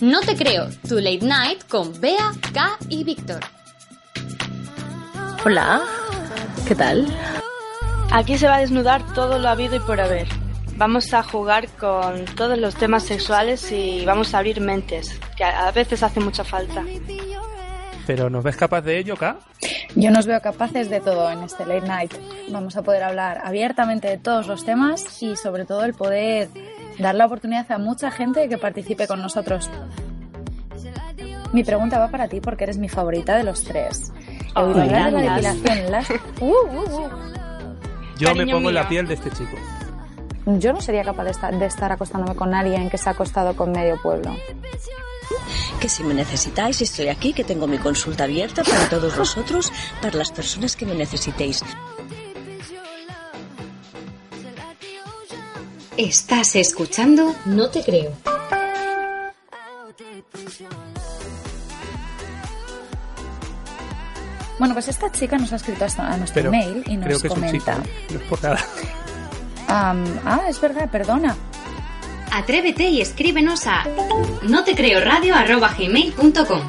No te creo, tu late night con Bea, K y Víctor. Hola, ¿qué tal? Aquí se va a desnudar todo lo habido y por haber. Vamos a jugar con todos los temas sexuales y vamos a abrir mentes, que a veces hace mucha falta. ¿Pero nos ves capaz de ello, K? Yo nos veo capaces de todo en este late night. Vamos a poder hablar abiertamente de todos los temas y sobre todo el poder dar la oportunidad a mucha gente que participe con nosotros. Mi pregunta va para ti porque eres mi favorita de los tres. Oh, hablar de la depilación láser. Uh, uh, uh. Yo me Cariño pongo en la mío. piel de este chico. Yo no sería capaz de estar, de estar acostándome con alguien que se ha acostado con medio pueblo. Que si me necesitáis, estoy aquí, que tengo mi consulta abierta para todos vosotros, para las personas que me necesitéis. Estás escuchando No te creo. Bueno, pues esta chica nos ha escrito hasta a nuestro Pero mail y creo nos que es un chico. comenta. No es por nada. Ah, es verdad, perdona. Atrévete y escríbenos a no te creo radio@gmail.com.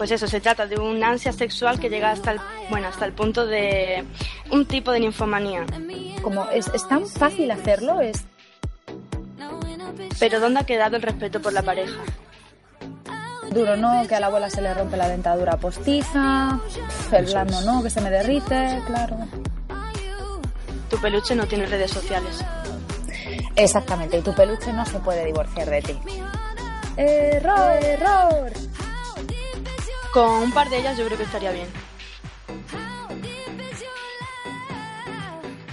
Pues eso, se trata de un ansia sexual que llega hasta el, bueno, hasta el punto de un tipo de ninfomanía. Como es, es tan fácil hacerlo, es Pero ¿dónde ha quedado el respeto por la pareja? duro, ¿no? Que a la abuela se le rompe la dentadura postiza, el blando. ¿no? Que se me derrite, claro. Tu peluche no tiene redes sociales. Exactamente, y tu peluche no se puede divorciar de ti. ¡Error, error! Con un par de ellas yo creo que estaría bien.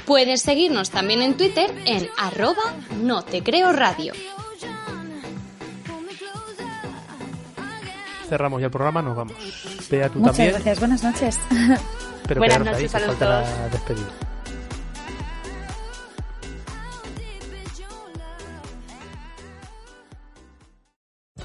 Puedes seguirnos también en Twitter en arroba no te creo radio. Cerramos ya el programa, nos vamos. Vea tú Muchas también. gracias, buenas noches. Pero Buenas ahí, noches a los dos. la despedida.